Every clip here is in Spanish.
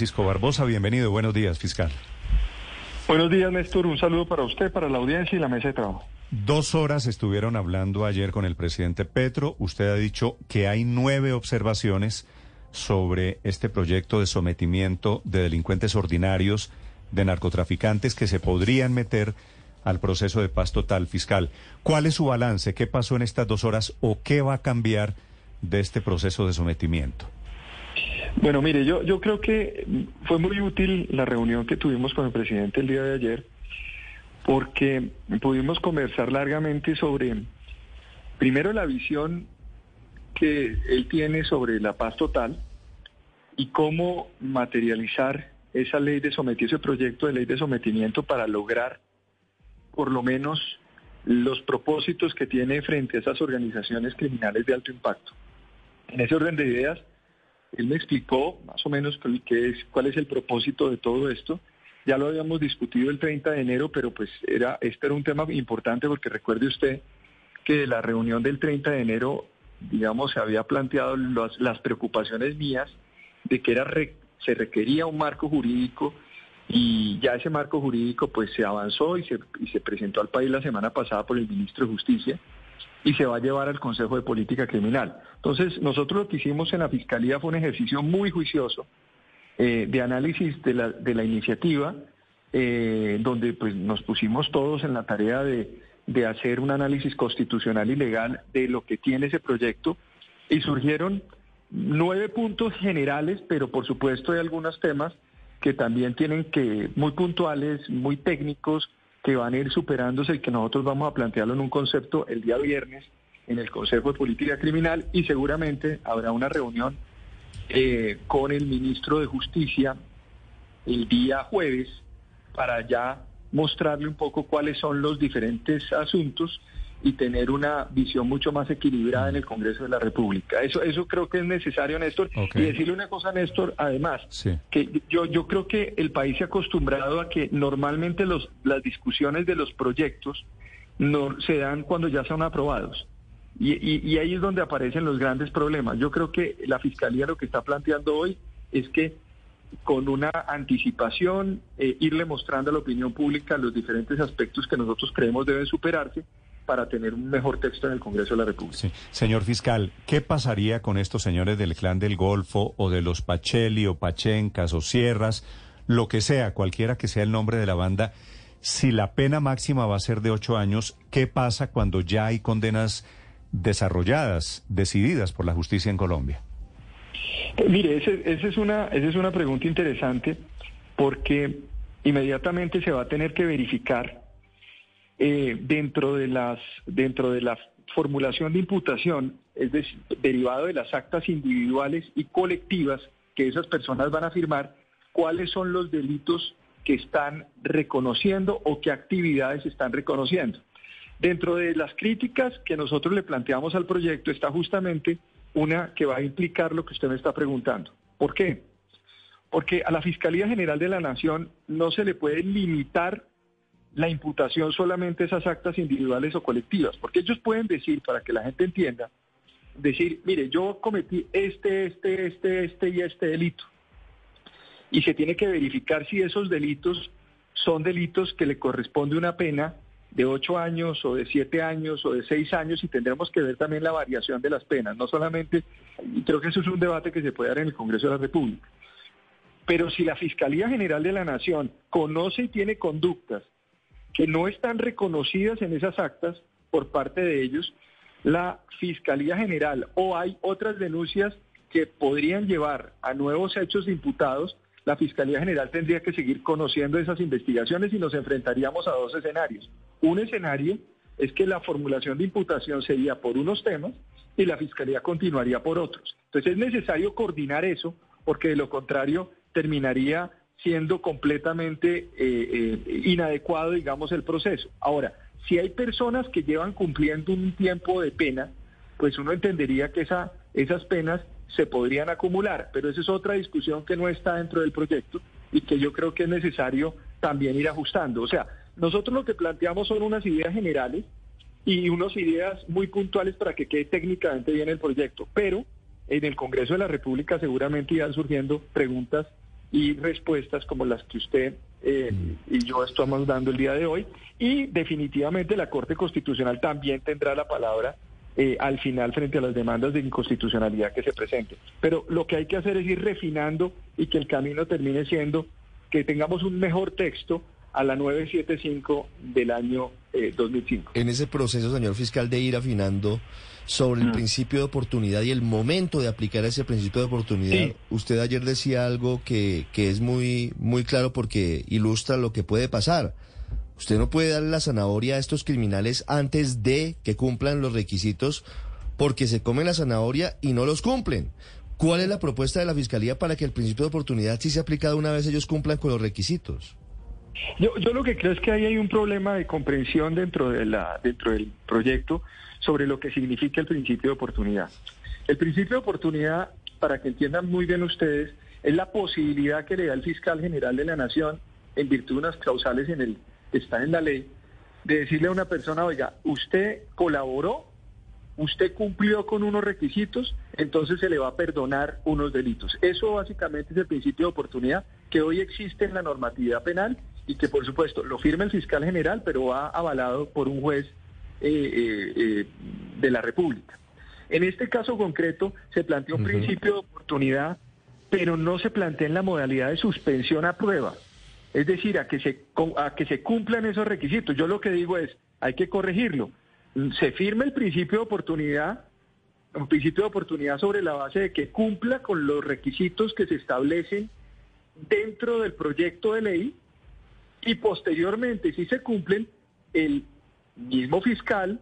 Francisco Barbosa, bienvenido. Buenos días, fiscal. Buenos días, Néstor. Un saludo para usted, para la audiencia y la mesa de trabajo. Dos horas estuvieron hablando ayer con el presidente Petro. Usted ha dicho que hay nueve observaciones sobre este proyecto de sometimiento de delincuentes ordinarios, de narcotraficantes que se podrían meter al proceso de paz total fiscal. ¿Cuál es su balance? ¿Qué pasó en estas dos horas o qué va a cambiar de este proceso de sometimiento? Bueno, mire, yo, yo creo que fue muy útil la reunión que tuvimos con el presidente el día de ayer, porque pudimos conversar largamente sobre, primero, la visión que él tiene sobre la paz total y cómo materializar esa ley de sometimiento, ese proyecto de ley de sometimiento para lograr por lo menos los propósitos que tiene frente a esas organizaciones criminales de alto impacto. En ese orden de ideas, él me explicó más o menos qué es, cuál es el propósito de todo esto. Ya lo habíamos discutido el 30 de enero, pero pues era, este era un tema importante porque recuerde usted que la reunión del 30 de enero, digamos, se había planteado las preocupaciones mías de que era se requería un marco jurídico y ya ese marco jurídico pues se avanzó y se presentó al país la semana pasada por el ministro de Justicia y se va a llevar al Consejo de Política Criminal. Entonces, nosotros lo que hicimos en la Fiscalía fue un ejercicio muy juicioso eh, de análisis de la, iniciativa, eh, donde pues nos pusimos todos en la tarea de, de hacer un análisis constitucional y legal de lo que tiene ese proyecto y surgieron nueve puntos generales, pero por supuesto hay algunos temas que también tienen que, muy puntuales, muy técnicos, que van a ir superándose y que nosotros vamos a plantearlo en un concepto el día viernes en el Consejo de Política Criminal y seguramente habrá una reunión eh, con el ministro de Justicia el día jueves para ya mostrarle un poco cuáles son los diferentes asuntos y tener una visión mucho más equilibrada en el Congreso de la República. Eso, eso creo que es necesario, Néstor. Y decirle una cosa, Néstor, además, que yo, yo creo que el país se ha acostumbrado a que normalmente los, las discusiones de los proyectos no se dan cuando ya son aprobados. Y, y, ahí es donde aparecen los grandes problemas. Yo creo que la Fiscalía lo que está planteando hoy es que con una anticipación, eh, irle mostrando a la opinión pública los diferentes aspectos que nosotros creemos deben superarse para tener un mejor texto en el Congreso de la República. Señor fiscal, ¿qué pasaría con estos señores del clan del Golfo o de los Pacheli o Pachencas o Sierras, lo que sea, cualquiera que sea el nombre de la banda? Si la pena máxima va a ser de ocho años, ¿qué pasa cuando ya hay condenas desarrolladas, decididas por la justicia en Colombia? Eh, mire, esa es, una, esa es una pregunta interesante porque inmediatamente se va a tener que verificar eh, dentro, de las, dentro de la formulación de imputación, es decir, derivado de las actas individuales y colectivas que esas personas van a firmar, cuáles son los delitos que están reconociendo o qué actividades están reconociendo. Dentro de las críticas que nosotros le planteamos al proyecto está justamente una que va a implicar lo que usted me está preguntando. ¿Por qué? Porque a la Fiscalía General de la Nación no se le puede limitar la imputación solamente esas actas individuales o colectivas, porque ellos pueden decir, para que la gente entienda, decir, mire, yo cometí este, este, este, este y este delito. Y se tiene que verificar si esos delitos son delitos que le corresponde una pena de ocho años o de siete años o de seis años y tendremos que ver también la variación de las penas, no solamente, y creo que eso es un debate que se puede dar en el Congreso de la República. Pero si la Fiscalía General de la Nación conoce y tiene conductas que no están reconocidas en esas actas por parte de ellos, la Fiscalía General o hay otras denuncias que podrían llevar a nuevos hechos imputados, la Fiscalía General tendría que seguir conociendo esas investigaciones y nos enfrentaríamos a dos escenarios. Un escenario es que la formulación de imputación sería por unos temas y la Fiscalía continuaría por otros. Entonces es necesario coordinar eso porque de lo contrario terminaría siendo completamente eh, eh, inadecuado, digamos, el proceso. Ahora, si hay personas que llevan cumpliendo un tiempo de pena, pues uno entendería que esa, esas penas se podrían acumular, pero esa es otra discusión que no está dentro del proyecto y que yo creo que es necesario también ir ajustando. O sea, nosotros lo que planteamos son unas ideas generales y unas ideas muy puntuales para que quede técnicamente bien el proyecto, pero en el Congreso de la República seguramente irán surgiendo preguntas y respuestas como las que usted eh, y yo estamos dando el día de hoy. Y definitivamente la Corte Constitucional también tendrá la palabra eh, al final frente a las demandas de inconstitucionalidad que se presenten. Pero lo que hay que hacer es ir refinando y que el camino termine siendo que tengamos un mejor texto a la 975 del año 2005. En ese proceso, señor fiscal, de ir afinando sobre el mm. principio de oportunidad y el momento de aplicar ese principio de oportunidad, usted ayer decía algo que, que es muy, muy claro porque ilustra lo que puede pasar. Usted no puede darle la zanahoria a estos criminales antes de que cumplan los requisitos porque se comen la zanahoria y no los cumplen. ¿Cuál es la propuesta de la Fiscalía para que el principio de oportunidad sí se aplicado una vez ellos cumplan con los requisitos? Yo, yo lo que creo es que ahí hay un problema de comprensión dentro, de la, dentro del proyecto sobre lo que significa el principio de oportunidad. El principio de oportunidad, para que entiendan muy bien ustedes, es la posibilidad que le da el fiscal general de la Nación, en virtud de unas causales en el, está en la ley, de decirle a una persona, oiga, usted colaboró, usted cumplió con unos requisitos, entonces se le va a perdonar unos delitos. Eso básicamente es el principio de oportunidad que hoy existe en la normatividad penal y que por supuesto lo firma el fiscal general, pero va avalado por un juez eh, eh, eh, de la República. En este caso concreto se planteó un principio de oportunidad, pero no se plantea en la modalidad de suspensión a prueba. Es decir, a que se, a que se cumplan esos requisitos. Yo lo que digo es, hay que corregirlo. Se firma el principio de oportunidad, un principio de oportunidad sobre la base de que cumpla con los requisitos que se establecen dentro del proyecto de ley y posteriormente, si se cumplen, el mismo fiscal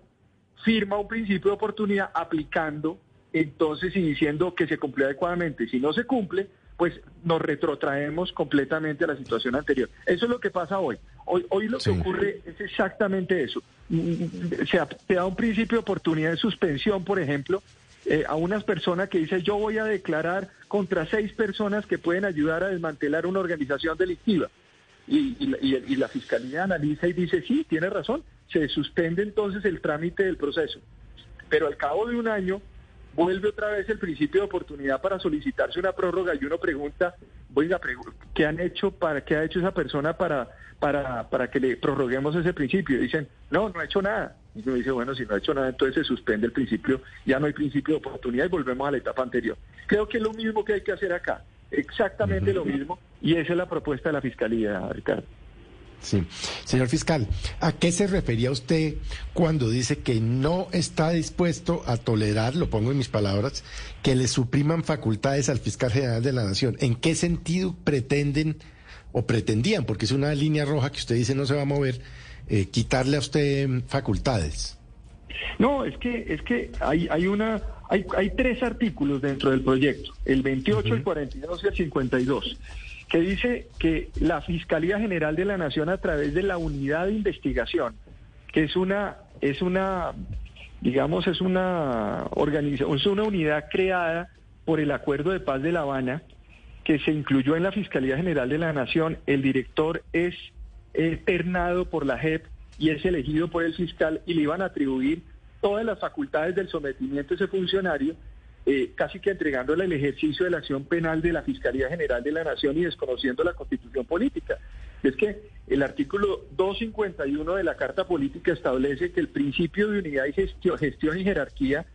firma un principio de oportunidad aplicando entonces y diciendo que se cumplió adecuadamente. Si no se cumple, pues nos retrotraemos completamente a la situación anterior. Eso es lo que pasa hoy. Hoy, hoy lo que ocurre es exactamente eso. Se, da un principio de oportunidad de suspensión, por ejemplo, eh, a unas personas que dicen yo voy a declarar contra seis personas que pueden ayudar a desmantelar una organización delictiva. Y, y, la fiscalía analiza y dice, sí, tiene razón, se suspende entonces el trámite del proceso. Pero al cabo de un año vuelve otra vez el principio de oportunidad para solicitarse una prórroga y uno pregunta, oiga, ¿qué han hecho para qué ha hecho esa persona para para para que le prorroguemos ese principio? Y dicen, "No, no ha hecho nada." Y uno dice, "Bueno, si no ha hecho nada, entonces se suspende el principio, ya no hay principio de oportunidad y volvemos a la etapa anterior." Creo que es lo mismo que hay que hacer acá, exactamente lo mismo y esa es la propuesta de la fiscalía, Ricardo. Sí. Señor fiscal, ¿a qué se refería usted cuando dice que no está dispuesto a tolerar, lo pongo en mis palabras, que le supriman facultades al fiscal general de la Nación? ¿En qué sentido pretenden o pretendían, porque es una línea roja que usted dice no se va a mover, eh, quitarle a usted facultades? No, es que es que hay hay una hay, hay tres artículos dentro del proyecto, el 28, el 42 y el 52 que dice que la Fiscalía General de la Nación a través de la unidad de investigación, que es una, es una, digamos, es una organización, es una unidad creada por el Acuerdo de Paz de La Habana, que se incluyó en la Fiscalía General de la Nación. El director es eternado por la JEP y es elegido por el fiscal y le iban a atribuir todas las facultades del sometimiento a ese funcionario eh, casi que entregándole el ejercicio de la acción penal de la Fiscalía General de la Nación y desconociendo la constitución política. Es que el artículo 251 de la Carta Política establece que el principio de unidad y gestión, gestión y jerarquía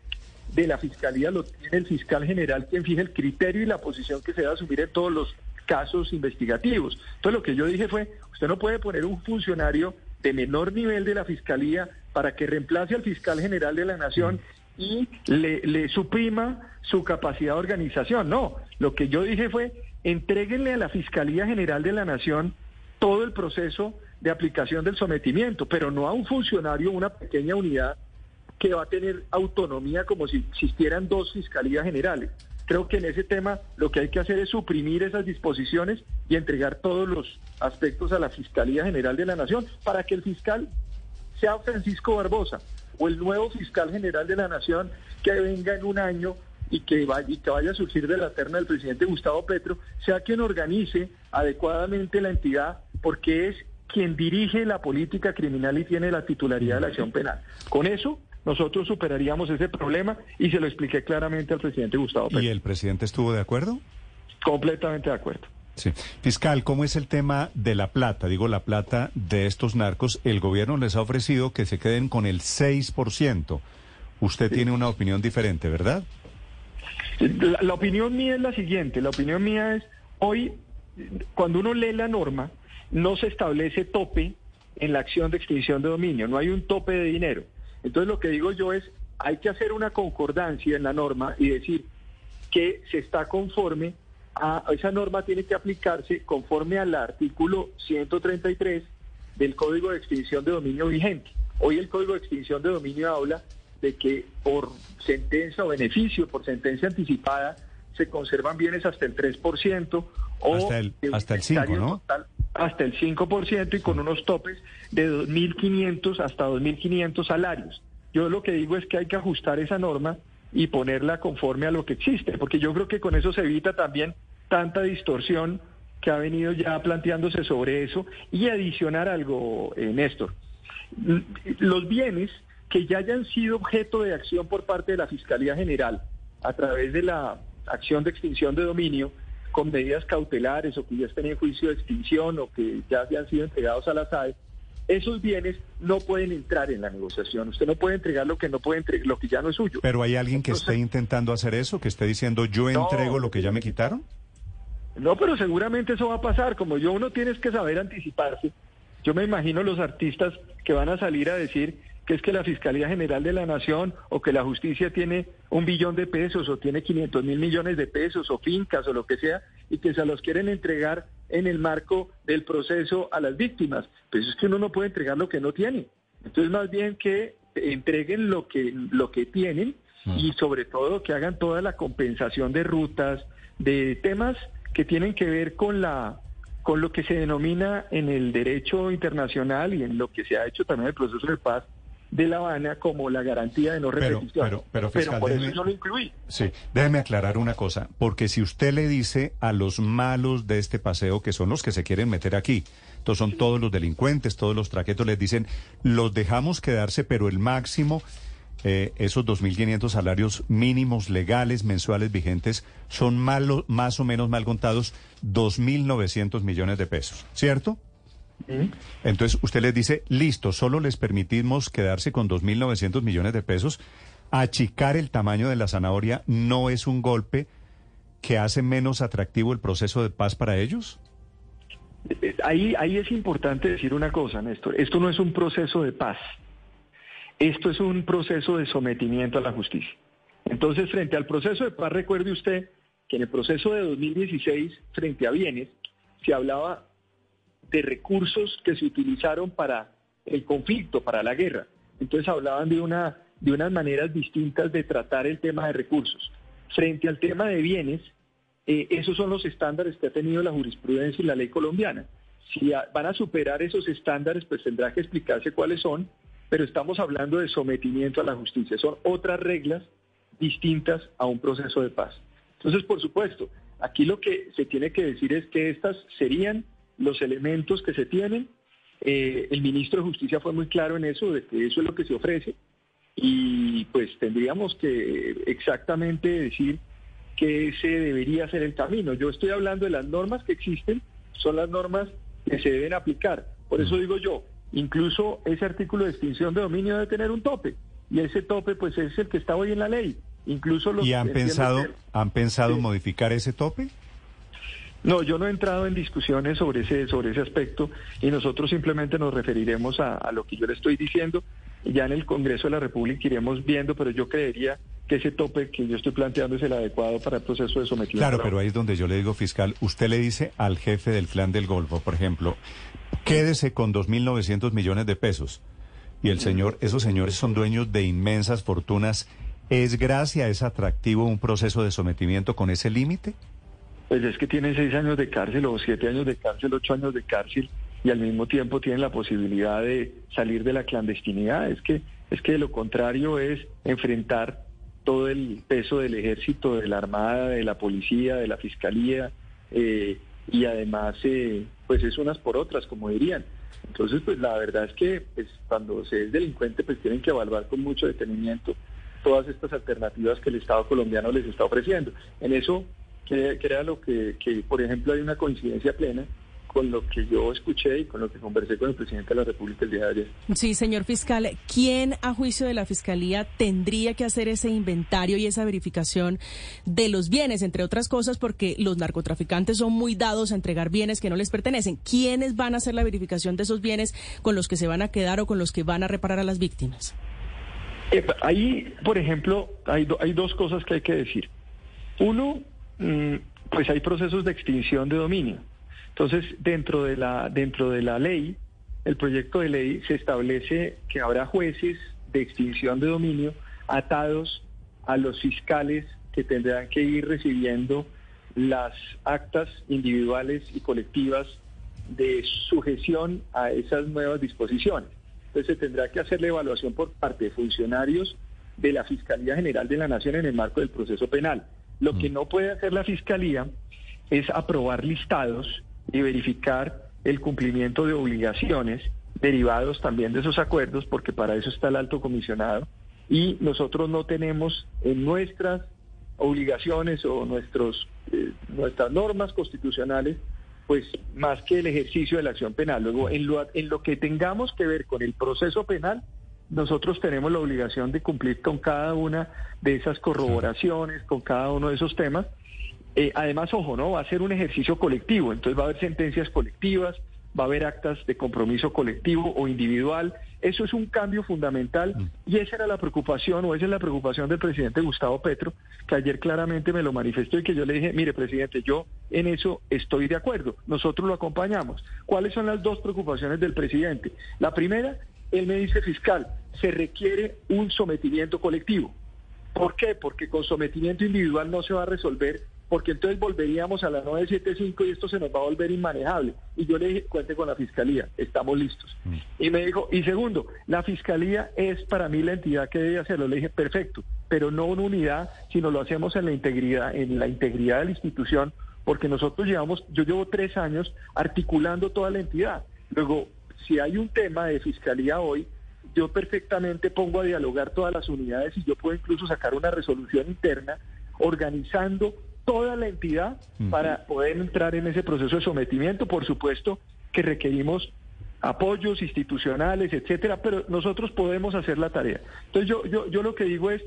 de la Fiscalía lo tiene el fiscal general quien fija el criterio y la posición que se debe asumir en todos los casos investigativos. Entonces lo que yo dije fue, usted no puede poner un funcionario de menor nivel de la Fiscalía para que reemplace al fiscal general de la Nación y le, suprima su capacidad de organización. No, lo que yo dije fue, entréguenle a la Fiscalía General de la Nación todo el proceso de aplicación del sometimiento, pero no a un funcionario, una pequeña unidad que va a tener autonomía como si existieran dos fiscalías generales. Creo que en ese tema lo que hay que hacer es suprimir esas disposiciones y entregar todos los aspectos a la Fiscalía General de la Nación para que el fiscal sea Francisco Barbosa, o el nuevo fiscal general de la nación que venga en un año y que vaya, y que vaya a surgir de la terna del presidente Gustavo Petro, sea quien organice adecuadamente la entidad, porque es quien dirige la política criminal y tiene la titularidad de la acción penal. Con eso nosotros superaríamos ese problema y se lo expliqué claramente al presidente Gustavo Petro. ¿Y el presidente estuvo de acuerdo? Completamente de acuerdo. Sí. Fiscal, ¿cómo es el tema de la plata? Digo, la plata de estos narcos. El gobierno les ha ofrecido que se queden con el 6%. Usted tiene una opinión diferente, ¿verdad? La, la, opinión mía es la siguiente. La opinión mía es, hoy, cuando uno lee la norma, no se establece tope en la acción de extinción de dominio. No hay un tope de dinero. Entonces, lo que digo yo es, hay que hacer una concordancia en la norma y decir que se está conforme a esa norma tiene que aplicarse conforme al artículo 133 del Código de Extinción de Dominio vigente. Hoy el Código de Extinción de Dominio habla de que por sentencia o beneficio, por sentencia anticipada, se conservan bienes hasta el 3% o hasta el, hasta el 5, ¿no? Hasta el 5% y con unos topes de 2.500 hasta 2.500 salarios. Yo lo que digo es que hay que ajustar esa norma y ponerla conforme a lo que existe, porque yo creo que con eso se evita también tanta distorsión que ha venido ya planteándose sobre eso y adicionar algo, eh, Néstor. Los bienes que ya hayan sido objeto de acción por parte de la Fiscalía General a través de la acción de extinción de dominio con medidas cautelares o que ya estén en juicio de extinción o que ya hayan sido entregados a la SAE, esos bienes no pueden entrar en la negociación. Usted no puede entregar lo que no puede entregar, lo que ya no es suyo. Pero hay alguien que esté intentando hacer eso, que esté diciendo yo entrego lo que ya me quitaron. No, pero seguramente eso va a pasar. Como yo, uno tienes que saber anticiparse. Yo me imagino los artistas que van a salir a decir que es que la Fiscalía General de la Nación o que la justicia tiene un billón de pesos o tiene 500 mil millones de pesos o fincas o lo que sea y que se los quieren entregar en el marco del proceso a las víctimas. Pues es que uno no puede entregar lo que no tiene. Entonces más bien que entreguen lo que, lo que tienen y mm. sobre todo que hagan toda la compensación de rutas, de temas que tienen que ver con la con lo que se denomina en el derecho internacional y en lo que se ha hecho también el proceso de paz de La Habana como la garantía de no repetición. Pero, pero, pero, por eso yo lo incluí. Sí, déjeme aclarar una cosa, porque si usted le dice a los malos de este paseo, que son los que se quieren meter aquí, entonces son todos los delincuentes, todos los traquetos, les dicen, los dejamos quedarse, pero el máximo, eh, esos 2.500 salarios mínimos legales mensuales vigentes, son malo, más o menos mal contados 2.900 millones de pesos, ¿cierto? Entonces usted les dice, listo, solo les permitimos quedarse con 2.900 millones de pesos. Achicar el tamaño de la zanahoria no es un golpe que hace menos atractivo el proceso de paz para ellos. Ahí, ahí es importante decir una cosa, Néstor. Esto no es un proceso de paz. Esto es un proceso de sometimiento a la justicia. Entonces, frente al proceso de paz, recuerde usted que en el proceso de 2016, frente a bienes, se hablaba de recursos que se utilizaron para el conflicto, para la guerra. Entonces hablaban de, una, de unas maneras distintas de tratar el tema de recursos. Frente al tema de bienes, eh, esos son los estándares que ha tenido la jurisprudencia y la ley colombiana. Si van a superar esos estándares, pues tendrá que explicarse cuáles son, pero estamos hablando de sometimiento a la justicia. Son otras reglas distintas a un proceso de paz. Entonces, por supuesto, aquí lo que se tiene que decir es que estas serían los elementos que se tienen. Eh, el ministro de Justicia fue muy claro en eso, de que eso es lo que se ofrece. Y pues tendríamos que exactamente decir que ese debería ser el camino. Yo estoy hablando de las normas que existen, son las normas que se deben aplicar. Por eso digo yo, incluso ese artículo de extinción de dominio debe tener un tope. Y ese tope pues es el que está hoy en la ley. Incluso los ¿Y han pensado, han pensado modificar ese tope? No, yo no he entrado en discusiones sobre ese, sobre ese aspecto y nosotros simplemente nos referiremos a, lo que yo le estoy diciendo. Ya en el Congreso de la República iremos viendo, pero yo creería que ese tope que yo estoy planteando es el adecuado para el proceso de sometimiento. Claro, pero ahí es donde yo le digo, fiscal, usted le dice al jefe del clan del Golfo, por ejemplo, quédese con 2.900 millones de pesos. Y el señor, esos señores son dueños de inmensas fortunas. ¿Es gracia, es atractivo un proceso de sometimiento con ese límite? Pues es que tienen seis años de cárcel o siete años de cárcel, ocho años de cárcel y al mismo tiempo tienen la posibilidad de salir de la clandestinidad. Es que, es que de lo contrario es enfrentar todo el peso del ejército, de la armada, de la policía, de la fiscalía eh, y además eh, pues es unas por otras, como dirían. Entonces, pues la verdad es que pues, cuando se es delincuente, pues tienen que evaluar con mucho detenimiento todas estas alternativas que el Estado colombiano les está ofreciendo. En eso que, era lo que, que, por ejemplo, hay una coincidencia plena con lo que yo escuché y con lo que conversé con el presidente de la República el día de ayer. Sí, señor fiscal, ¿quién a juicio de la Fiscalía tendría que hacer ese inventario y esa verificación de los bienes, entre otras cosas, porque los narcotraficantes son muy dados a entregar bienes que no les pertenecen? ¿Quiénes van a hacer la verificación de esos bienes con los que se van a quedar o con los que van a reparar a las víctimas? Eh, ahí, por ejemplo, hay, hay dos cosas que hay que decir. Uno, pues hay procesos de extinción de dominio. Entonces, dentro de la, dentro de la ley, el proyecto de ley se establece que habrá jueces de extinción de dominio atados a los fiscales que tendrán que ir recibiendo las actas individuales y colectivas de sujeción a esas nuevas disposiciones. Entonces se tendrá que hacer la evaluación por parte de funcionarios de la Fiscalía General de la Nación en el marco del proceso penal. Lo que mm. no puede hacer la Fiscalía es aprobar listados y verificar el cumplimiento de obligaciones derivados también de esos acuerdos, porque para eso está el alto comisionado, y nosotros no tenemos en nuestras obligaciones o nuestros, eh, nuestras normas constitucionales, pues más que el ejercicio de la acción penal. Luego, en lo, en lo que tengamos que ver con el proceso penal, nosotros tenemos la obligación de cumplir con cada una de esas corroboraciones, con cada uno de esos temas, eh, además, ojo, ¿no? Va a ser un ejercicio colectivo, entonces va a haber sentencias colectivas, va a haber actas de compromiso colectivo o individual. Eso es un cambio fundamental mm. y esa era la preocupación o esa es la preocupación del presidente Gustavo Petro, que ayer claramente me lo manifestó y que yo le dije, mire presidente, yo en eso estoy de acuerdo, nosotros lo acompañamos. ¿Cuáles son las dos preocupaciones del presidente? La primera, él me dice fiscal, se requiere un sometimiento colectivo. ¿Por qué? Porque con sometimiento individual no se va a resolver porque entonces volveríamos a la 975 y esto se nos va a volver inmanejable. Y yo le dije, cuente con la fiscalía, estamos listos. Mm. Y me dijo, y segundo, la fiscalía es para mí la entidad que debe hacerlo. Le dije, perfecto, pero no una unidad, sino lo hacemos en la integridad, en la integridad de la institución, porque nosotros llevamos, yo llevo tres años articulando toda la entidad. Luego, si hay un tema de fiscalía hoy, yo perfectamente pongo a dialogar todas las unidades y yo puedo incluso sacar una resolución interna organizando toda la entidad para poder entrar en ese proceso de sometimiento. Por supuesto que requerimos apoyos institucionales, etcétera, pero nosotros podemos hacer la tarea. Entonces yo, yo, yo lo que digo es,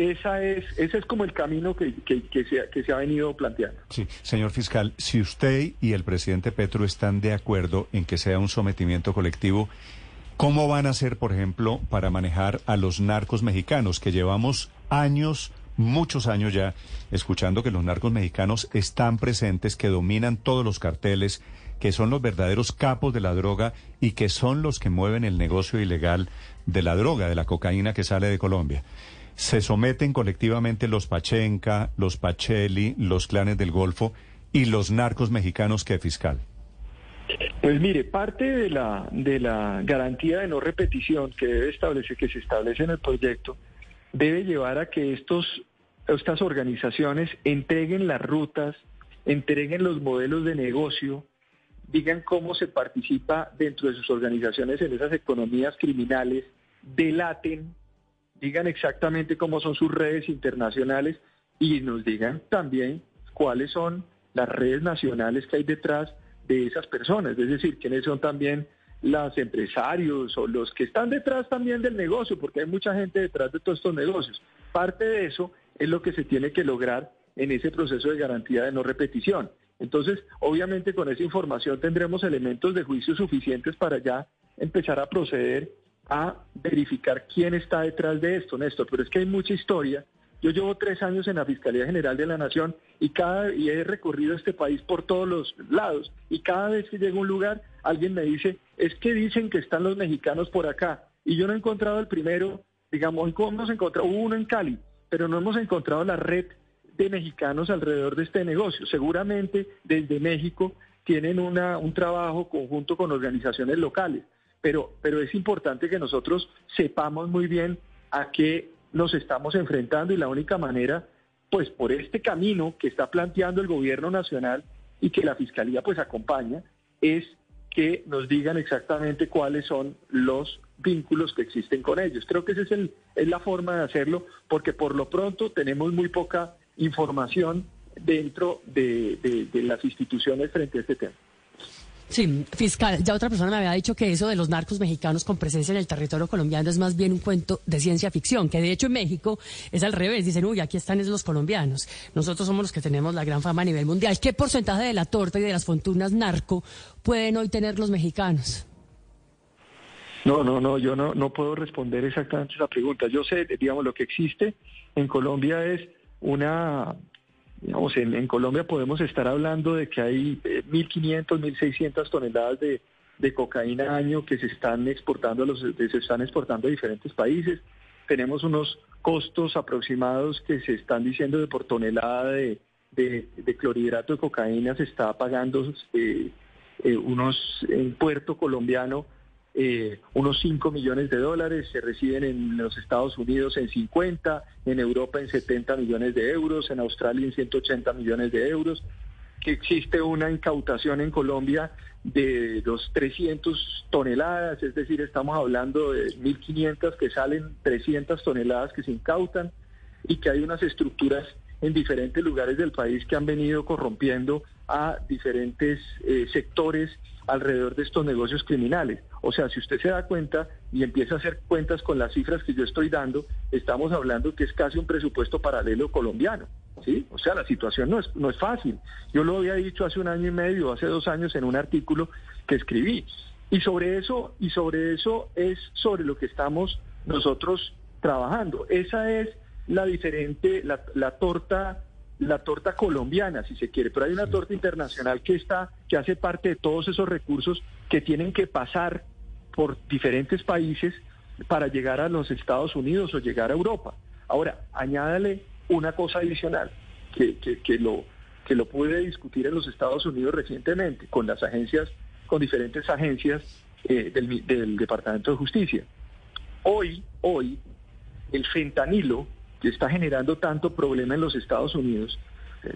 esa es, ese es como el camino que, que, que se ha venido planteando. Sí, señor fiscal, si usted y el presidente Petro están de acuerdo en que sea un sometimiento colectivo, ¿cómo van a hacer, por ejemplo, para manejar a los narcos mexicanos que llevamos años muchos años ya escuchando que los narcos mexicanos están presentes, que dominan todos los carteles, que son los verdaderos capos de la droga y que son los que mueven el negocio ilegal de la droga, de la cocaína que sale de Colombia. Se someten colectivamente los Pachenca, los Pacheli, los clanes del Golfo y los narcos mexicanos que fiscal. Pues mire, parte de la, de la garantía de no repetición que debe establecer, que se establece en el proyecto, debe llevar a que estos estas organizaciones entreguen las rutas, entreguen los modelos de negocio, digan cómo se participa dentro de sus organizaciones en esas economías criminales, delaten, digan exactamente cómo son sus redes internacionales y nos digan también cuáles son las redes nacionales que hay detrás de esas personas, es decir, quiénes son también los empresarios o los que están detrás también del negocio, porque hay mucha gente detrás de todos estos negocios. Parte de eso es lo que se tiene que lograr en ese proceso de garantía de no repetición. Entonces, obviamente con esa información tendremos elementos de juicio suficientes para ya empezar a proceder a verificar quién está detrás de esto, Néstor. Pero es que hay mucha historia. Yo llevo tres años en la Fiscalía General de la Nación y, cada, y he recorrido este país por todos los lados. Y cada vez que llego a un lugar, alguien me dice, es que dicen que están los mexicanos por acá. Y yo no he encontrado el primero, digamos, ¿cómo hemos encontrado? Uno en Cali, pero no hemos encontrado la red de mexicanos alrededor de este negocio. Seguramente desde México tienen una, un trabajo conjunto con organizaciones locales, pero, pero es importante que nosotros sepamos muy bien a qué nos estamos enfrentando y la única manera, pues por este camino que está planteando el gobierno nacional y que la Fiscalía pues acompaña, es que nos digan exactamente cuáles son los vínculos que existen con ellos. Creo que esa es, el, es la forma de hacerlo, porque por lo pronto tenemos muy poca información dentro de las instituciones frente a este tema. Sí, fiscal, ya otra persona me había dicho que eso de los narcos mexicanos con presencia en el territorio colombiano es más bien un cuento de ciencia ficción, que de hecho en México es al revés, dicen, uy, aquí están los colombianos, nosotros somos los que tenemos la gran fama a nivel mundial. ¿Qué porcentaje de la torta y de las fortunas narco pueden hoy tener los mexicanos? No, no, no, yo no, no puedo responder exactamente esa pregunta. Yo sé, digamos, lo que existe en Colombia es una digamos, en, Colombia podemos estar hablando de que hay 1.500, eh, 1.600 toneladas de, cocaína año que se están exportando a los, se están exportando a diferentes países. Tenemos unos costos aproximados que se están diciendo de por tonelada de, clorhidrato de cocaína se está pagando eh, eh, unos en puerto colombiano eh, unos 5 millones de dólares, se reciben en los Estados Unidos en 50, en Europa en 70 millones de euros, en Australia en 180 millones de euros, que existe una incautación en Colombia de los 300 toneladas, es decir, estamos hablando de 1.500 que salen, 300 toneladas que se incautan y que hay unas estructuras en diferentes lugares del país que han venido corrompiendo a diferentes eh, sectores alrededor de estos negocios criminales. O sea, si usted se da cuenta y empieza a hacer cuentas con las cifras que yo estoy dando, estamos hablando que es casi un presupuesto paralelo colombiano. ¿sí? O sea, la situación no es, no es fácil. Yo lo había dicho hace un año y medio, hace dos años en un artículo que escribí. Y sobre eso, y sobre eso es sobre lo que estamos nosotros trabajando. Esa es la diferente, la, la torta la torta colombiana, si se quiere, pero hay una torta internacional que está, que hace parte de todos esos recursos que tienen que pasar por diferentes países para llegar a los Estados Unidos o llegar a Europa. Ahora, añádale una cosa adicional, que, que, lo, que lo pude discutir en los Estados Unidos recientemente con las agencias, con diferentes agencias eh, del, del Departamento de Justicia. Hoy, hoy, el fentanilo que está generando tanto problema en los Estados Unidos,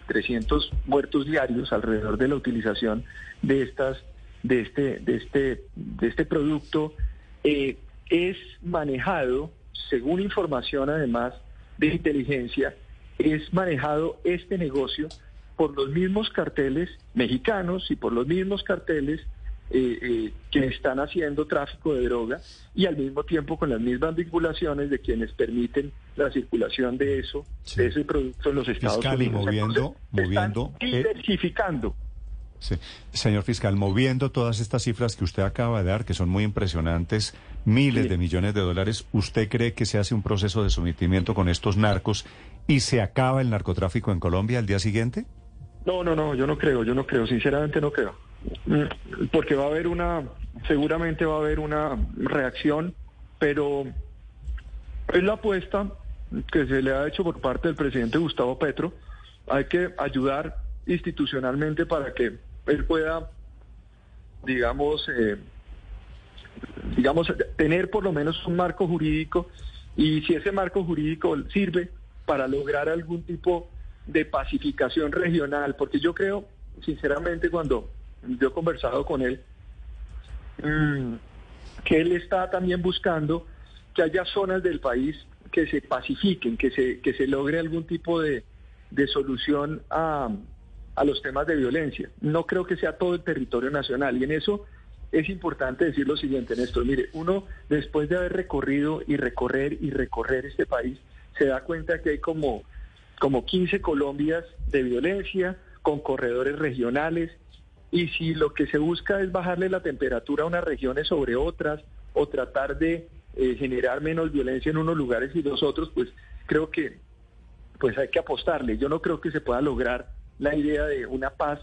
300 eh, muertos diarios alrededor de la utilización de estas de este de este de este producto eh, es manejado según información además de inteligencia es manejado este negocio por los mismos carteles mexicanos y por los mismos carteles eh, que están haciendo tráfico de droga y al mismo tiempo con las mismas vinculaciones de quienes permiten la circulación de eso, de ese producto en los Estados fiscal, Unidos. moviendo, moviendo, están eh, diversificando. Sí. Señor fiscal, moviendo todas estas cifras que usted acaba de dar, que son muy impresionantes, miles de millones de dólares, ¿usted cree que se hace un proceso de sometimiento con estos narcos y se acaba el narcotráfico en Colombia al día siguiente? No, no, no, yo no creo, yo no creo, sinceramente no creo. Mm, porque va a haber una, seguramente va a haber una reacción, pero es la apuesta que se le ha hecho por parte del presidente Gustavo Petro. Hay que ayudar institucionalmente para que él pueda, digamos, eh, digamos, tener por lo menos un marco jurídico y si ese marco jurídico sirve para lograr algún tipo de pacificación regional, porque yo creo, sinceramente, cuando yo he conversado con él, mm, que él está también buscando que haya zonas del país que se pacifiquen, que se, que se logre algún tipo de, solución a, a los temas de violencia. No creo que sea todo el territorio nacional y en eso es importante decir lo siguiente, Néstor. Mire, uno después de haber recorrido y recorrer y recorrer este país, se da cuenta que hay como, como 15 Colombias de violencia, con corredores regionales, y si lo que se busca es bajarle la temperatura a unas regiones sobre otras o tratar de eh, generar menos violencia en unos lugares y los otros, pues creo que pues hay que apostarle. Yo no creo que se pueda lograr la idea de una paz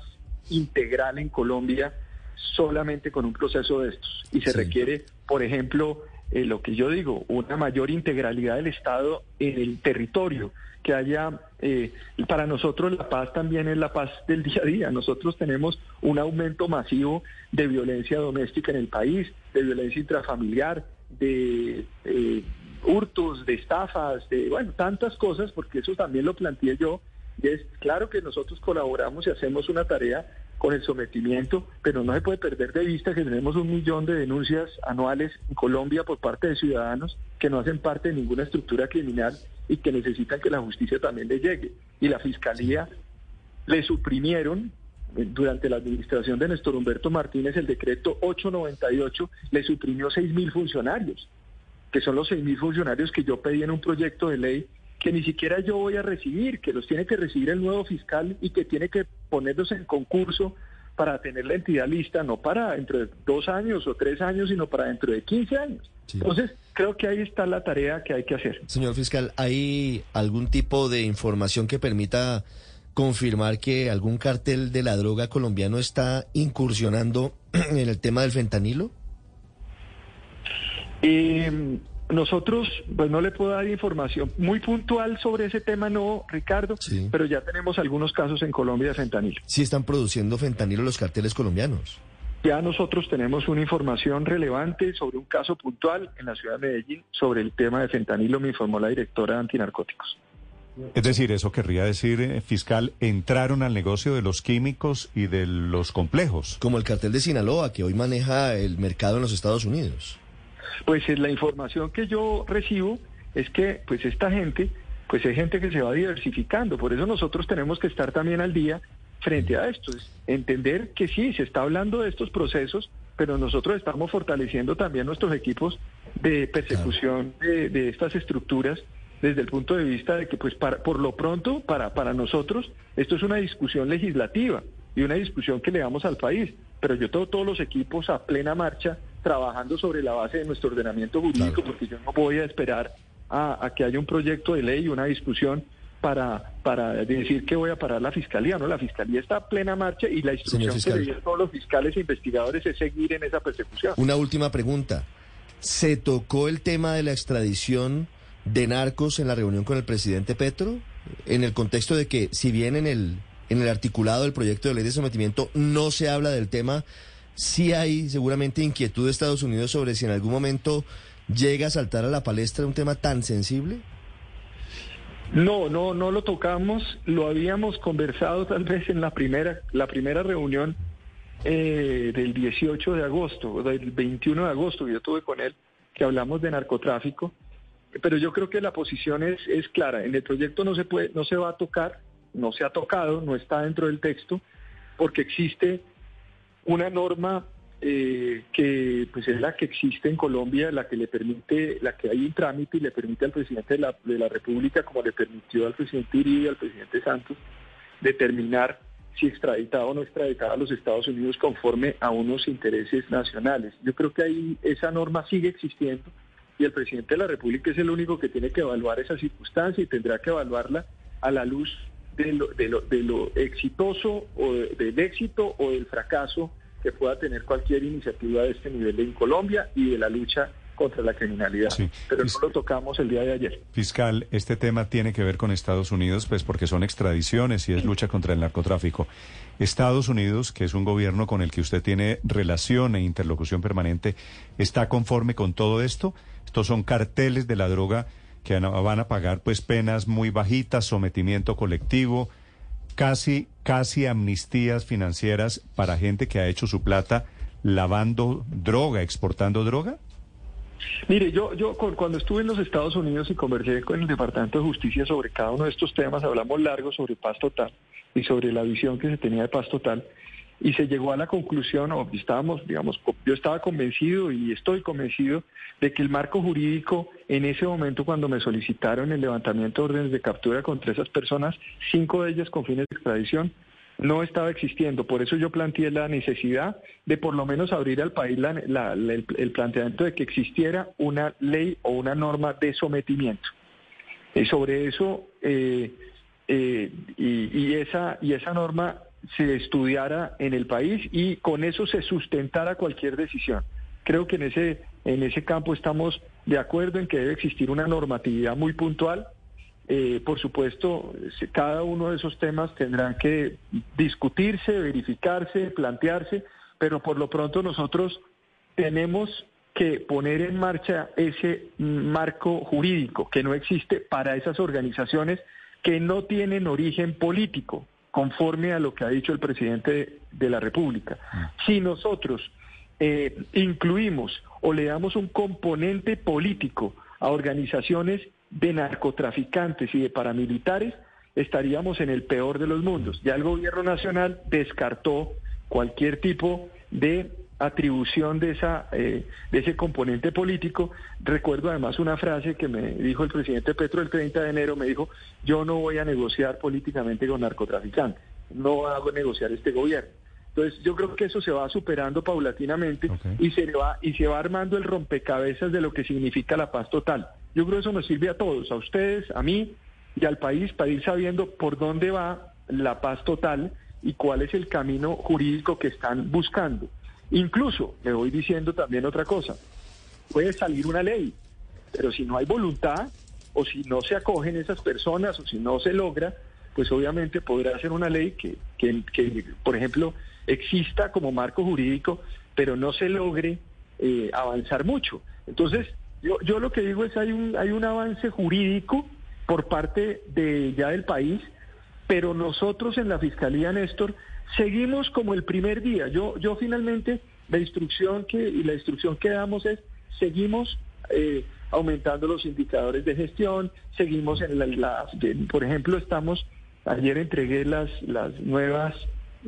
integral en Colombia solamente con un proceso de estos. Y se requiere, por ejemplo, eh, lo que yo digo, una mayor integralidad del Estado en el territorio, que haya, eh, para nosotros la paz también es la paz del día a día. Nosotros tenemos un aumento masivo de violencia doméstica en el país, de violencia intrafamiliar, de eh, hurtos, de estafas, de, bueno, tantas cosas, porque eso también lo planteé yo. Y es claro que nosotros colaboramos y hacemos una tarea con el sometimiento, pero no se puede perder de vista que tenemos un millón de denuncias anuales en Colombia por parte de ciudadanos que no hacen parte de ninguna estructura criminal y que necesitan que la justicia también les llegue. Y la Fiscalía le suprimieron eh, durante la administración de Néstor Humberto Martínez el decreto 898 le suprimió 6 mil funcionarios, que son los 6 mil funcionarios que yo pedí en un proyecto de ley que ni siquiera yo voy a recibir, que los tiene que recibir el nuevo fiscal y que tiene que ponerlos en concurso para tener la entidad lista, no para dentro de dos años o tres años, sino para dentro de 15 años. Entonces, creo que ahí está la tarea que hay que hacer. Señor fiscal, ¿hay algún tipo de información que permita confirmar que algún cartel de la droga colombiano está incursionando en el tema del fentanilo? Eh, nosotros, pues no le puedo dar información muy puntual sobre ese tema, no, Ricardo, pero ya tenemos algunos casos en Colombia de fentanilo. Sí están produciendo fentanilo los carteles colombianos. Ya nosotros tenemos una información relevante sobre un caso puntual en la ciudad de Medellín sobre el tema de fentanilo, me informó la directora de antinarcóticos. Es decir, eso querría decir, eh, fiscal, entraron al negocio de los químicos y de los complejos. Como el cartel de Sinaloa, que hoy maneja el mercado en los Estados Unidos. Pues la información que yo recibo es que pues esta gente, pues es gente que se va diversificando, por eso nosotros tenemos que estar también al día frente a esto, es entender que sí, se está hablando de estos procesos, pero nosotros estamos fortaleciendo también nuestros equipos de persecución de, estas estructuras desde el punto de vista de que pues para, por lo pronto para, para nosotros esto es una discusión legislativa y una discusión que le damos al país, pero yo tengo todos los equipos a plena marcha trabajando sobre la base de nuestro ordenamiento jurídico, porque yo no voy a esperar a, que haya un proyecto de ley, una discusión para, para decir que voy a parar la fiscalía. No, la fiscalía está a plena marcha y la instrucción que le todos los fiscales e investigadores es seguir en esa persecución. Una última pregunta. ¿Se tocó el tema de la extradición de narcos en la reunión con el presidente Petro? En el contexto de que, si bien en el, en el articulado del proyecto de ley de sometimiento no se habla del tema, sí hay seguramente inquietud de Estados Unidos sobre si en algún momento llega a saltar a la palestra un tema tan sensible. No, no, no lo tocamos. Lo habíamos conversado tal vez en la primera, la primera reunión eh, del 18 de agosto, del 21 de agosto que yo tuve con él, que hablamos de narcotráfico. Pero yo creo que la posición es, es clara. En el proyecto no se puede, no se va a tocar, no se ha tocado, no está dentro del texto, porque existe una norma eh, que pues es la que existe en Colombia, la que le permite, la que hay un trámite y le permite al presidente de la, de la República, como le permitió al presidente Uribe y al presidente Santos, determinar si extraditado o no extraditado a los Estados Unidos conforme a unos intereses nacionales. Yo creo que ahí esa norma sigue existiendo y el presidente de la República es el único que tiene que evaluar esa circunstancia y tendrá que evaluarla a la luz de lo, de lo, de lo exitoso o del éxito o del fracaso que pueda tener cualquier iniciativa de este nivel en Colombia y de la lucha contra la criminalidad. Pero no lo tocamos el día de ayer. Fiscal, este tema tiene que ver con Estados Unidos, pues porque son extradiciones y es lucha contra el narcotráfico. Estados Unidos, que es un gobierno con el que usted tiene relación e interlocución permanente, ¿está conforme con todo esto? Estos son carteles de la droga que van a pagar pues penas muy bajitas, sometimiento colectivo, casi, casi amnistías financieras para gente que ha hecho su plata lavando droga, exportando droga? Mire, yo, yo cuando estuve en los Estados Unidos y conversé con el Departamento de Justicia sobre cada uno de estos temas, hablamos largo sobre paz total y sobre la visión que se tenía de paz total y se llegó a la conclusión, o estábamos, digamos, yo estaba convencido y estoy convencido de que el marco jurídico en ese momento cuando me solicitaron el levantamiento de órdenes de captura contra esas personas, cinco de ellas con fines de extradición, no estaba existiendo. Por eso yo planteé la necesidad de por lo menos abrir al país el, planteamiento de que existiera una ley o una norma de sometimiento. Y sobre eso, eh, eh, y, esa, y esa norma se estudiara en el país y con eso se sustentara cualquier decisión. Creo que en ese, en ese campo estamos de acuerdo en que debe existir una normatividad muy puntual. Eh, por supuesto, cada uno de esos temas tendrán que discutirse, verificarse, plantearse, pero por lo pronto nosotros tenemos que poner en marcha ese marco jurídico que no existe para esas organizaciones que no tienen origen político, conforme a lo que ha dicho el presidente de la República. Ah. Si nosotros eh, incluimos o le damos un componente político a organizaciones de narcotraficantes y de paramilitares, estaríamos en el peor de los mundos. Ya el gobierno nacional descartó cualquier tipo de atribución de esa eh, de ese componente político. Recuerdo además una frase que me dijo el presidente Petro el 30 de enero, me dijo, "Yo no voy a negociar políticamente con narcotraficantes, no hago negociar este gobierno." Entonces, yo creo que eso se va superando paulatinamente y se va y se va armando el rompecabezas de lo que significa la paz total. Yo creo que eso nos sirve a todos, a ustedes, a mí y al país para ir sabiendo por dónde va la paz total y cuál es el camino jurídico que están buscando. Incluso, le voy diciendo también otra cosa, puede salir una ley, pero si no hay voluntad o si no se acogen esas personas o si no se logra, pues obviamente podrá ser una ley que, que, que por ejemplo, exista como marco jurídico, pero no se logre eh, avanzar mucho. Entonces, yo, yo lo que digo es hay un, hay un avance jurídico por parte de ya del país, pero nosotros en la Fiscalía, Néstor, seguimos como el primer día. Yo, yo finalmente, la instrucción que, y la instrucción que damos es, seguimos eh, aumentando los indicadores de gestión, seguimos en la, por ejemplo, estamos, ayer entregué las, las nuevas,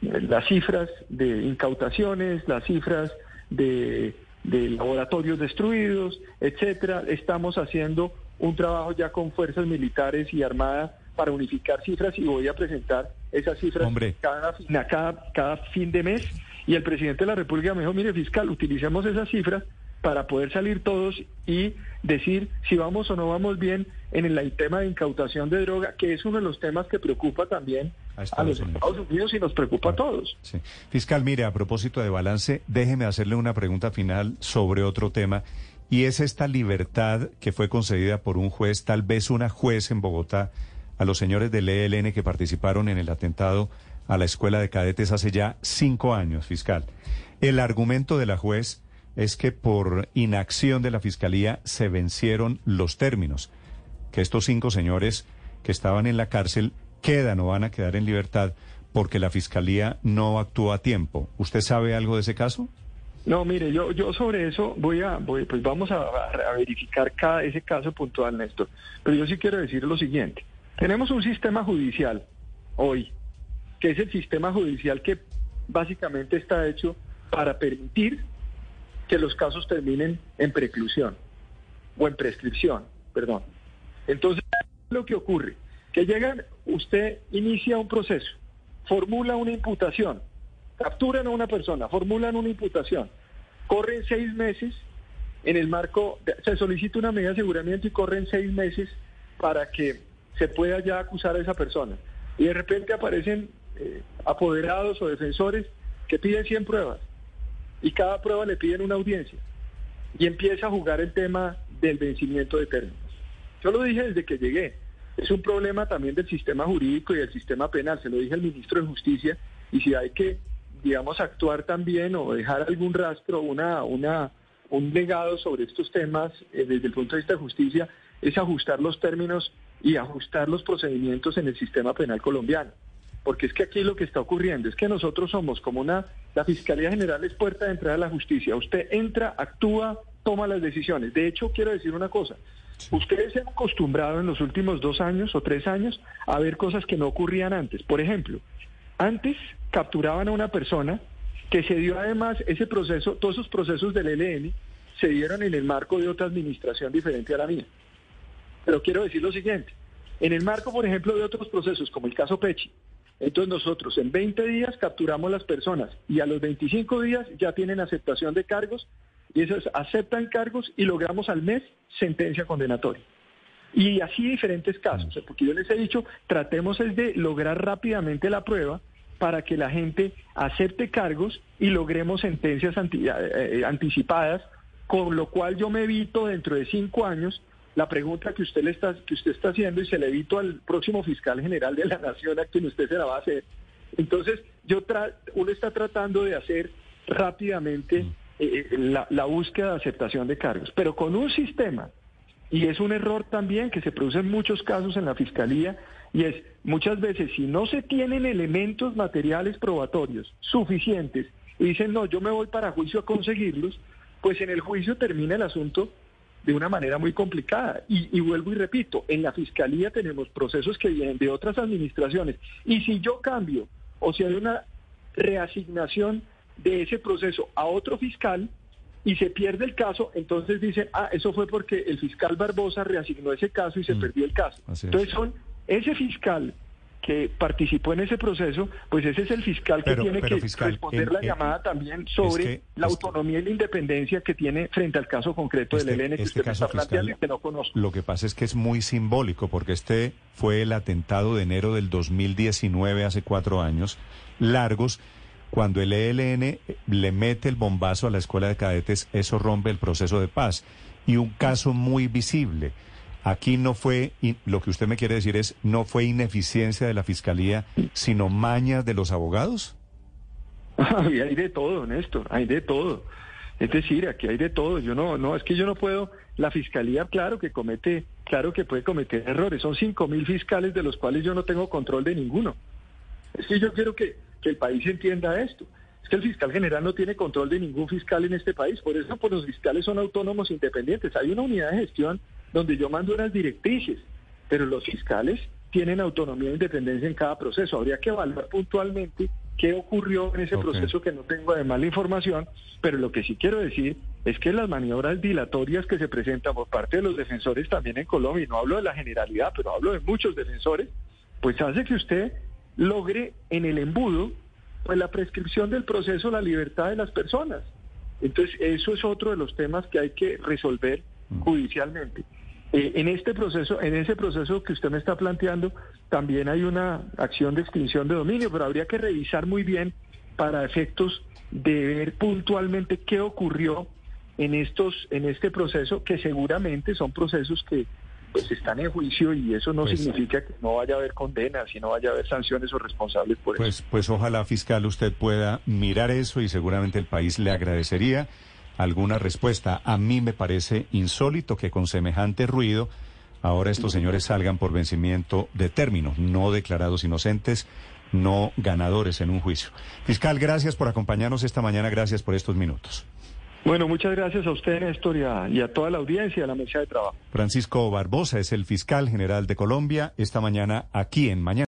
las cifras de incautaciones, las cifras de, de laboratorios destruidos, etcétera. Estamos haciendo un trabajo ya con fuerzas militares y armadas para unificar cifras y voy a presentar esas cifras cada, cada, cada fin de mes. Y el presidente de la República me dijo, mire fiscal, utilicemos esas cifras para poder salir todos y decir si vamos o no vamos bien en el tema de incautación de droga, que es uno de los temas que preocupa también a, los Estados Unidos y nos preocupa a todos. Fiscal, mire, a propósito de balance, déjeme hacerle una pregunta final sobre otro tema. Y es esta libertad que fue concedida por un juez, tal vez una juez en Bogotá, a los señores del ELN que participaron en el atentado a la escuela de cadetes hace ya cinco años, fiscal. El argumento de la juez es que por inacción de la fiscalía se vencieron los términos, que estos cinco señores que estaban en la cárcel quedan o van a quedar en libertad porque la fiscalía no actuó a tiempo. ¿Usted sabe algo de ese caso? No, mire, yo, yo sobre eso voy a, voy, pues vamos a, a, verificar cada ese caso puntual, Néstor. Pero yo sí quiero decir lo siguiente. Tenemos un sistema judicial hoy, que es el sistema judicial que básicamente está hecho para permitir que los casos terminen en preclusión o en prescripción, perdón. Entonces, lo que ocurre, que llegan, usted inicia un proceso, formula una imputación, capturan a una persona, formulan una imputación, corren seis meses en el marco, se solicita una medida de aseguramiento y corren seis meses para que se pueda ya acusar a esa persona. Y de repente aparecen eh, apoderados o defensores que piden 100 pruebas y cada prueba le piden una audiencia y empieza a jugar el tema del vencimiento de términos. Yo lo dije desde que llegué. Es un problema también del sistema jurídico y del sistema penal. Se lo dije al ministro de Justicia y si hay que digamos, actuar también o dejar algún rastro, una, una, un legado sobre estos temas eh, desde el punto de vista de justicia, es ajustar los términos y ajustar los procedimientos en el sistema penal colombiano. Porque es que aquí lo que está ocurriendo es que nosotros somos como una, la Fiscalía General es puerta de entrada a la justicia. Usted entra, actúa, toma las decisiones. De hecho, quiero decir una cosa. Ustedes se han acostumbrado en los últimos dos años o tres años a ver cosas que no ocurrían antes. Por ejemplo, antes capturaban a una persona que se dio además ese proceso, todos esos procesos del ELN se dieron en el marco de otra administración diferente a la mía. Pero quiero decir lo siguiente, en el marco, por ejemplo, de otros procesos, como el caso Pechi, entonces nosotros en 20 días capturamos las personas y a los 25 días ya tienen aceptación de cargos y esos aceptan cargos y logramos al mes sentencia condenatoria. Y así diferentes casos, porque yo les he dicho, tratemos es de lograr rápidamente la prueba para que la gente acepte cargos y logremos sentencias eh, eh, anticipadas, con lo cual yo me evito dentro de cinco años la pregunta que usted le está que usted está haciendo y se le evito al próximo fiscal general de la nación a quien usted se la va a hacer. Entonces, yo uno está tratando de hacer rápidamente eh, la, la búsqueda de aceptación de cargos, pero con un sistema y es un error también que se produce en muchos casos en la fiscalía y es muchas veces si no se tienen elementos materiales probatorios suficientes y dicen no, yo me voy para juicio a conseguirlos, pues en el juicio termina el asunto de una manera muy complicada. Y, y, vuelvo y repito, en la Fiscalía tenemos procesos que vienen de otras administraciones. Y si yo cambio, o si hay una reasignación de ese proceso a otro fiscal y se pierde el caso, entonces dicen, ah, eso fue porque el fiscal Barbosa reasignó ese caso y se mm. perdió el caso. Entonces son ese fiscal que participó en ese proceso, pues ese es el fiscal que tiene que responder la llamada también sobre la autonomía y la independencia que tiene frente al caso concreto del ELN que este usted está planteando y que no conozco. Lo que pasa es que es muy simbólico, porque este fue el atentado de enero del 2019, hace cuatro años largos. Cuando el ELN le mete el bombazo a la escuela de cadetes, eso rompe el proceso de paz. Y un caso muy visible Aquí no fue, lo que usted me quiere decir es, no fue ineficiencia de la fiscalía, sino mañas de los abogados. hay de todo, Néstor, hay de todo. Es decir, aquí hay de todo. Yo no, no, es que yo no puedo. La fiscalía, claro que comete, claro que puede cometer errores. Son cinco mil fiscales de los cuales yo no tengo control de ninguno. Es que yo quiero que, que el país entienda esto. Es que el fiscal general no tiene control de ningún fiscal en este país. Por eso, pues los fiscales son autónomos independientes. Hay una unidad de gestión donde yo mando unas directrices, pero los fiscales tienen autonomía e independencia en cada proceso. Habría que evaluar puntualmente qué ocurrió en ese proceso que no tengo además la información, pero lo que sí quiero decir es que las maniobras dilatorias que se presentan por parte de los defensores también en Colombia, y no hablo de la generalidad, pero hablo de muchos defensores, pues hace que usted logre en el embudo pues la prescripción del proceso, la libertad de las personas. Entonces, eso es otro de los temas que hay que resolver mm. judicialmente. Eh, en este proceso, en ese proceso que usted me está planteando, también hay una acción de extinción de dominio, pero habría que revisar muy bien para efectos de ver puntualmente qué ocurrió en estos, en este proceso, que seguramente son procesos que pues están en juicio y eso no pues, significa que no vaya a haber condenas y no vaya a haber sanciones o responsables por pues, eso. Pues ojalá, fiscal, usted pueda mirar eso y seguramente el país le agradecería alguna respuesta. A mí me parece insólito que con semejante ruido ahora estos señores salgan por vencimiento de término, no declarados inocentes, no ganadores en un juicio. Fiscal, gracias por acompañarnos esta mañana, gracias por estos minutos. Bueno, muchas gracias a usted, Néstor, y a, y a toda la audiencia de la mesa de trabajo. Francisco Barbosa es el fiscal general de Colombia esta mañana aquí en Mañana.